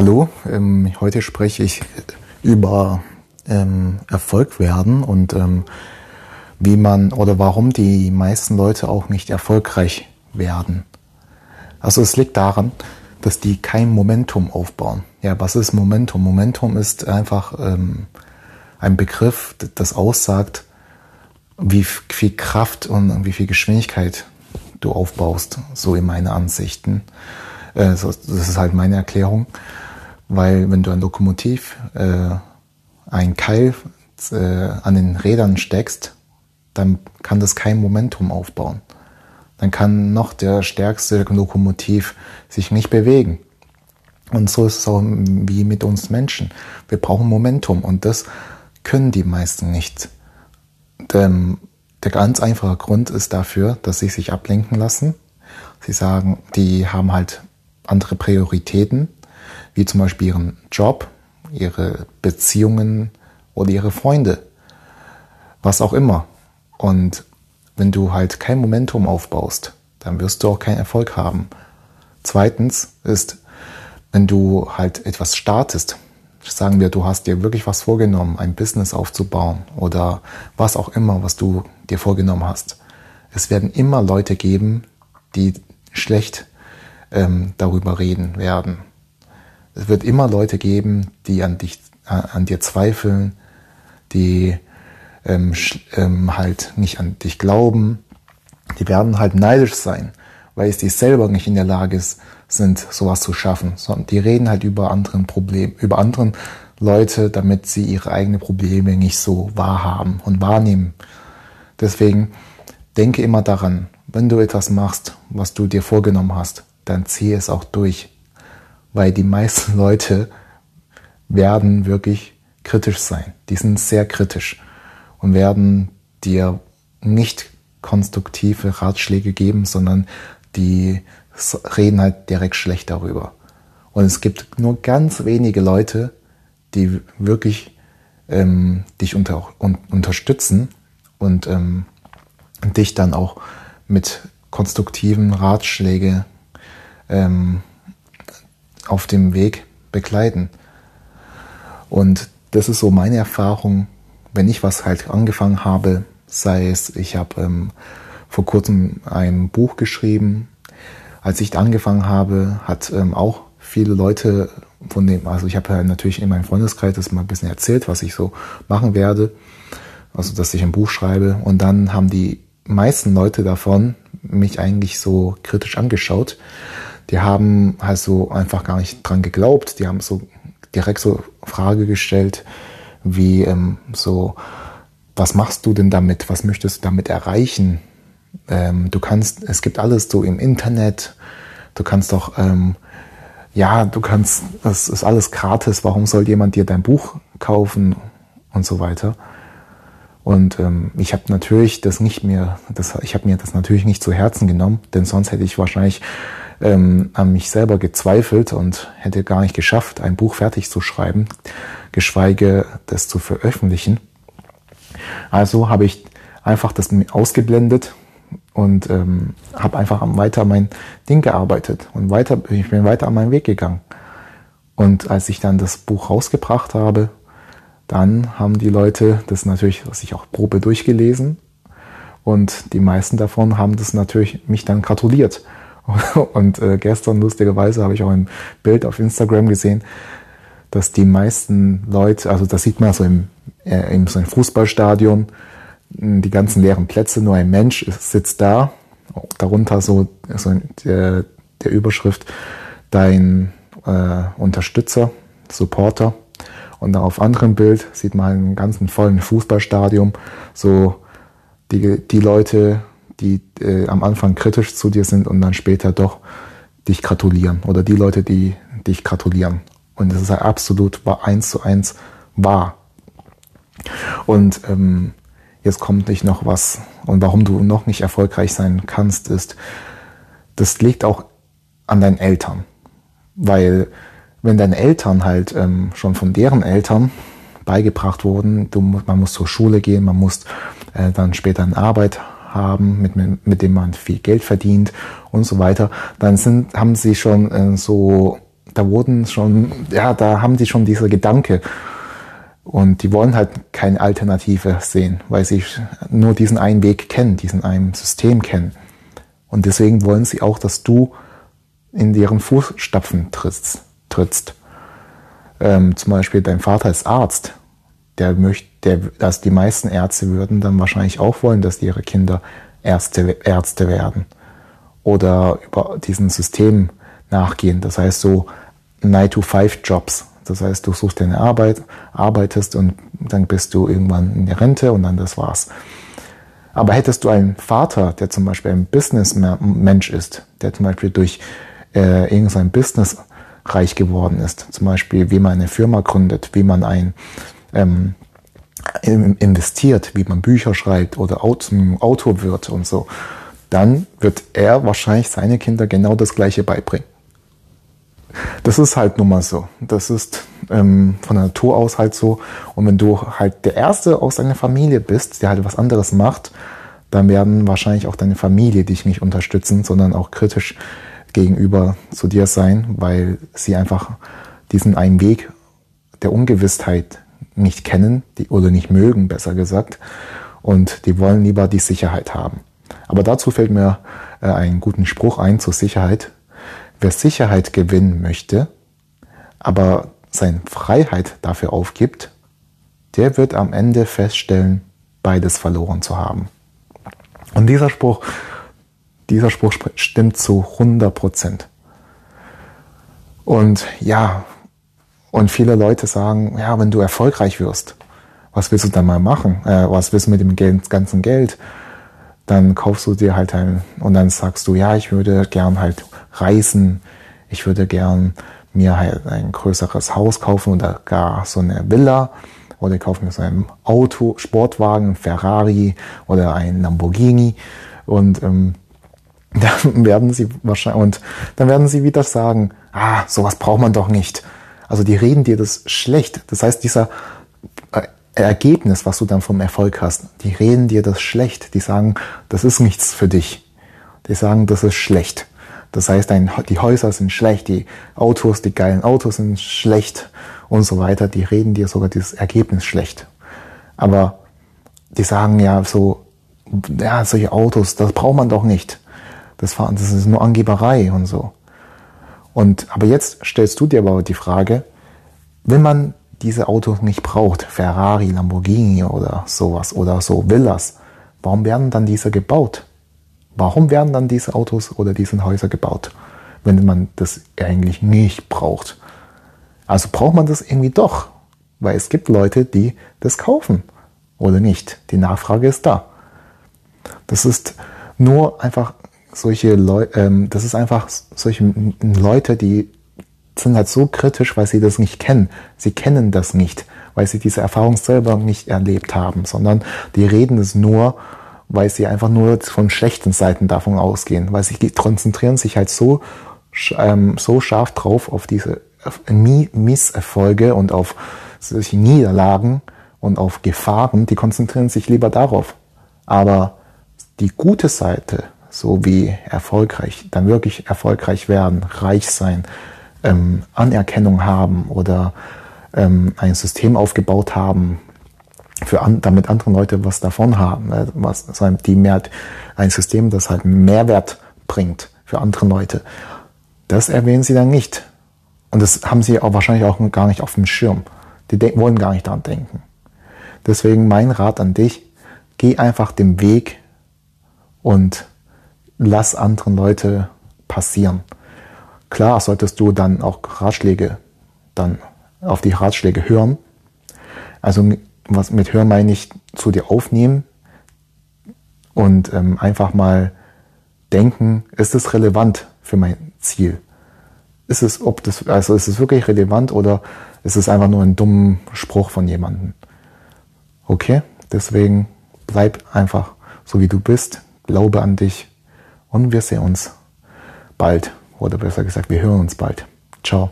Hallo, ähm, heute spreche ich über ähm, Erfolg werden und ähm, wie man oder warum die meisten Leute auch nicht erfolgreich werden. Also es liegt daran, dass die kein Momentum aufbauen. Ja, was ist Momentum? Momentum ist einfach ähm, ein Begriff, das aussagt, wie viel Kraft und wie viel Geschwindigkeit du aufbaust, so in meinen Ansichten. Äh, das ist halt meine Erklärung, weil wenn du ein Lokomotiv äh, ein Keil äh, an den Rädern steckst, dann kann das kein Momentum aufbauen. Dann kann noch der stärkste Lokomotiv sich nicht bewegen. Und so ist es auch wie mit uns Menschen. Wir brauchen Momentum und das können die meisten nicht. Denn der ganz einfache Grund ist dafür, dass sie sich ablenken lassen. Sie sagen, die haben halt andere Prioritäten, wie zum Beispiel ihren Job, ihre Beziehungen oder ihre Freunde, was auch immer. Und wenn du halt kein Momentum aufbaust, dann wirst du auch keinen Erfolg haben. Zweitens ist, wenn du halt etwas startest, sagen wir, du hast dir wirklich was vorgenommen, ein Business aufzubauen oder was auch immer, was du dir vorgenommen hast. Es werden immer Leute geben, die schlecht ähm, darüber reden werden. Es wird immer Leute geben, die an dich, äh, an dir zweifeln, die ähm, ähm, halt nicht an dich glauben. Die werden halt neidisch sein, weil es die selber nicht in der Lage sind, sowas zu schaffen. Sondern die reden halt über anderen Problem, über anderen Leute, damit sie ihre eigenen Probleme nicht so wahrhaben und wahrnehmen. Deswegen denke immer daran, wenn du etwas machst, was du dir vorgenommen hast, dann ziehe es auch durch. Weil die meisten Leute werden wirklich kritisch sein. Die sind sehr kritisch und werden dir nicht konstruktive Ratschläge geben, sondern die reden halt direkt schlecht darüber. Und es gibt nur ganz wenige Leute, die wirklich ähm, dich unter, un, unterstützen und ähm, dich dann auch mit konstruktiven Ratschlägen ähm, auf dem Weg begleiten. Und das ist so meine Erfahrung, wenn ich was halt angefangen habe, sei es, ich habe ähm, vor kurzem ein Buch geschrieben. Als ich angefangen habe, hat ähm, auch viele Leute von dem, also ich habe ja natürlich in meinem Freundeskreis das mal ein bisschen erzählt, was ich so machen werde, also dass ich ein Buch schreibe und dann haben die meisten Leute davon mich eigentlich so kritisch angeschaut die haben halt so einfach gar nicht dran geglaubt. Die haben so direkt so Frage gestellt, wie ähm, so, was machst du denn damit? Was möchtest du damit erreichen? Ähm, du kannst, es gibt alles so im Internet. Du kannst doch, ähm, ja, du kannst, das ist alles gratis. Warum soll jemand dir dein Buch kaufen und so weiter? Und ähm, ich habe natürlich das nicht mehr, das, ich habe mir das natürlich nicht zu Herzen genommen, denn sonst hätte ich wahrscheinlich ähm, an mich selber gezweifelt und hätte gar nicht geschafft, ein Buch fertig zu schreiben, geschweige das zu veröffentlichen. Also habe ich einfach das ausgeblendet und ähm, habe einfach weiter mein Ding gearbeitet und weiter, ich bin weiter an meinen Weg gegangen. Und als ich dann das Buch rausgebracht habe, dann haben die Leute das natürlich sich auch Probe durchgelesen und die meisten davon haben das natürlich mich dann gratuliert. Und äh, gestern lustigerweise habe ich auch ein Bild auf Instagram gesehen, dass die meisten Leute, also das sieht man so im, äh, in so einem Fußballstadion, die ganzen leeren Plätze, nur ein Mensch sitzt da, darunter so, so der, der Überschrift dein äh, Unterstützer, Supporter. Und auf anderem Bild sieht man einen ganzen vollen Fußballstadion, so die, die Leute, die äh, am Anfang kritisch zu dir sind und dann später doch dich gratulieren oder die Leute, die dich gratulieren. Und das ist halt absolut eins zu eins wahr. Und ähm, jetzt kommt nicht noch was. Und warum du noch nicht erfolgreich sein kannst, ist, das liegt auch an deinen Eltern. Weil wenn deine Eltern halt ähm, schon von deren Eltern beigebracht wurden, du, man muss zur Schule gehen, man muss äh, dann später eine Arbeit haben, mit, mit dem man viel Geld verdient und so weiter, dann sind, haben sie schon äh, so da wurden schon, ja, da haben die schon dieser Gedanke. Und die wollen halt keine Alternative sehen, weil sie nur diesen einen Weg kennen, diesen einen System kennen. Und deswegen wollen sie auch, dass du in deren Fußstapfen trittst. trittst. Ähm, zum Beispiel dein Vater ist Arzt. Der möchte, der, dass die meisten Ärzte würden dann wahrscheinlich auch wollen, dass ihre Kinder Ärzte, Ärzte werden. Oder über diesen System nachgehen. Das heißt so 9-to-5-Jobs. Das heißt, du suchst deine Arbeit, arbeitest und dann bist du irgendwann in der Rente und dann das war's. Aber hättest du einen Vater, der zum Beispiel ein Businessmensch ist, der zum Beispiel durch äh, irgendein Business reich geworden ist, zum Beispiel wie man eine Firma gründet, wie man ein ähm, investiert, wie man Bücher schreibt oder Autor wird und so, dann wird er wahrscheinlich seine Kinder genau das Gleiche beibringen. Das ist halt nun mal so. Das ist ähm, von der Natur aus halt so. Und wenn du halt der Erste aus deiner Familie bist, der halt was anderes macht, dann werden wahrscheinlich auch deine Familie dich nicht unterstützen, sondern auch kritisch gegenüber zu dir sein, weil sie einfach diesen einen Weg der Ungewissheit nicht kennen die, oder nicht mögen, besser gesagt. Und die wollen lieber die Sicherheit haben. Aber dazu fällt mir äh, einen guten Spruch ein zur Sicherheit. Wer Sicherheit gewinnen möchte, aber seine Freiheit dafür aufgibt, der wird am Ende feststellen, beides verloren zu haben. Und dieser Spruch, dieser Spruch stimmt zu 100 Prozent. Und ja, und viele Leute sagen, ja, wenn du erfolgreich wirst, was willst du dann mal machen? Äh, was willst du mit dem ganzen Geld? Dann kaufst du dir halt ein, und dann sagst du, ja, ich würde gern halt reisen. Ich würde gern mir halt ein größeres Haus kaufen oder gar so eine Villa. Oder ich kaufe mir so ein Auto, Sportwagen, Ferrari oder ein Lamborghini. Und ähm, dann werden sie wahrscheinlich, und dann werden sie wieder sagen, ah, sowas braucht man doch nicht. Also die reden dir das schlecht. Das heißt, dieser äh, Ergebnis, was du dann vom Erfolg hast, die reden dir das schlecht. Die sagen, das ist nichts für dich. Die sagen, das ist schlecht. Das heißt, die Häuser sind schlecht, die Autos, die geilen Autos sind schlecht und so weiter. Die reden dir sogar dieses Ergebnis schlecht. Aber die sagen ja so, ja, solche Autos, das braucht man doch nicht. Das, das ist nur Angeberei und so. Und, aber jetzt stellst du dir aber die Frage, wenn man diese Autos nicht braucht, Ferrari, Lamborghini oder sowas oder so Villas, warum werden dann diese gebaut? Warum werden dann diese Autos oder diese Häuser gebaut, wenn man das eigentlich nicht braucht? Also braucht man das irgendwie doch, weil es gibt Leute, die das kaufen oder nicht. Die Nachfrage ist da. Das ist nur einfach solche Leute, ähm, das ist einfach solche Leute, die sind halt so kritisch, weil sie das nicht kennen. Sie kennen das nicht, weil sie diese Erfahrung selber nicht erlebt haben, sondern die reden es nur, weil sie einfach nur von schlechten Seiten davon ausgehen, weil sie konzentrieren sich halt so, ähm, so scharf drauf auf diese Misserfolge und auf solche Niederlagen und auf Gefahren, die konzentrieren sich lieber darauf. Aber die gute Seite, so wie erfolgreich, dann wirklich erfolgreich werden, reich sein, ähm, Anerkennung haben oder ähm, ein System aufgebaut haben, für an, damit andere Leute was davon haben, ne? was, die mehr, ein System, das halt Mehrwert bringt für andere Leute. Das erwähnen sie dann nicht. Und das haben sie auch wahrscheinlich auch gar nicht auf dem Schirm. Die wollen gar nicht daran denken. Deswegen mein Rat an dich, geh einfach den Weg und lass anderen Leute passieren. Klar solltest du dann auch Ratschläge, dann auf die Ratschläge hören. Also was mit hören meine ich zu dir aufnehmen und ähm, einfach mal denken, ist es relevant für mein Ziel? Ist es, ob das, also ist es wirklich relevant oder ist es einfach nur ein dummer Spruch von jemandem? Okay, deswegen bleib einfach so wie du bist, glaube an dich und wir sehen uns bald oder besser gesagt, wir hören uns bald. Ciao.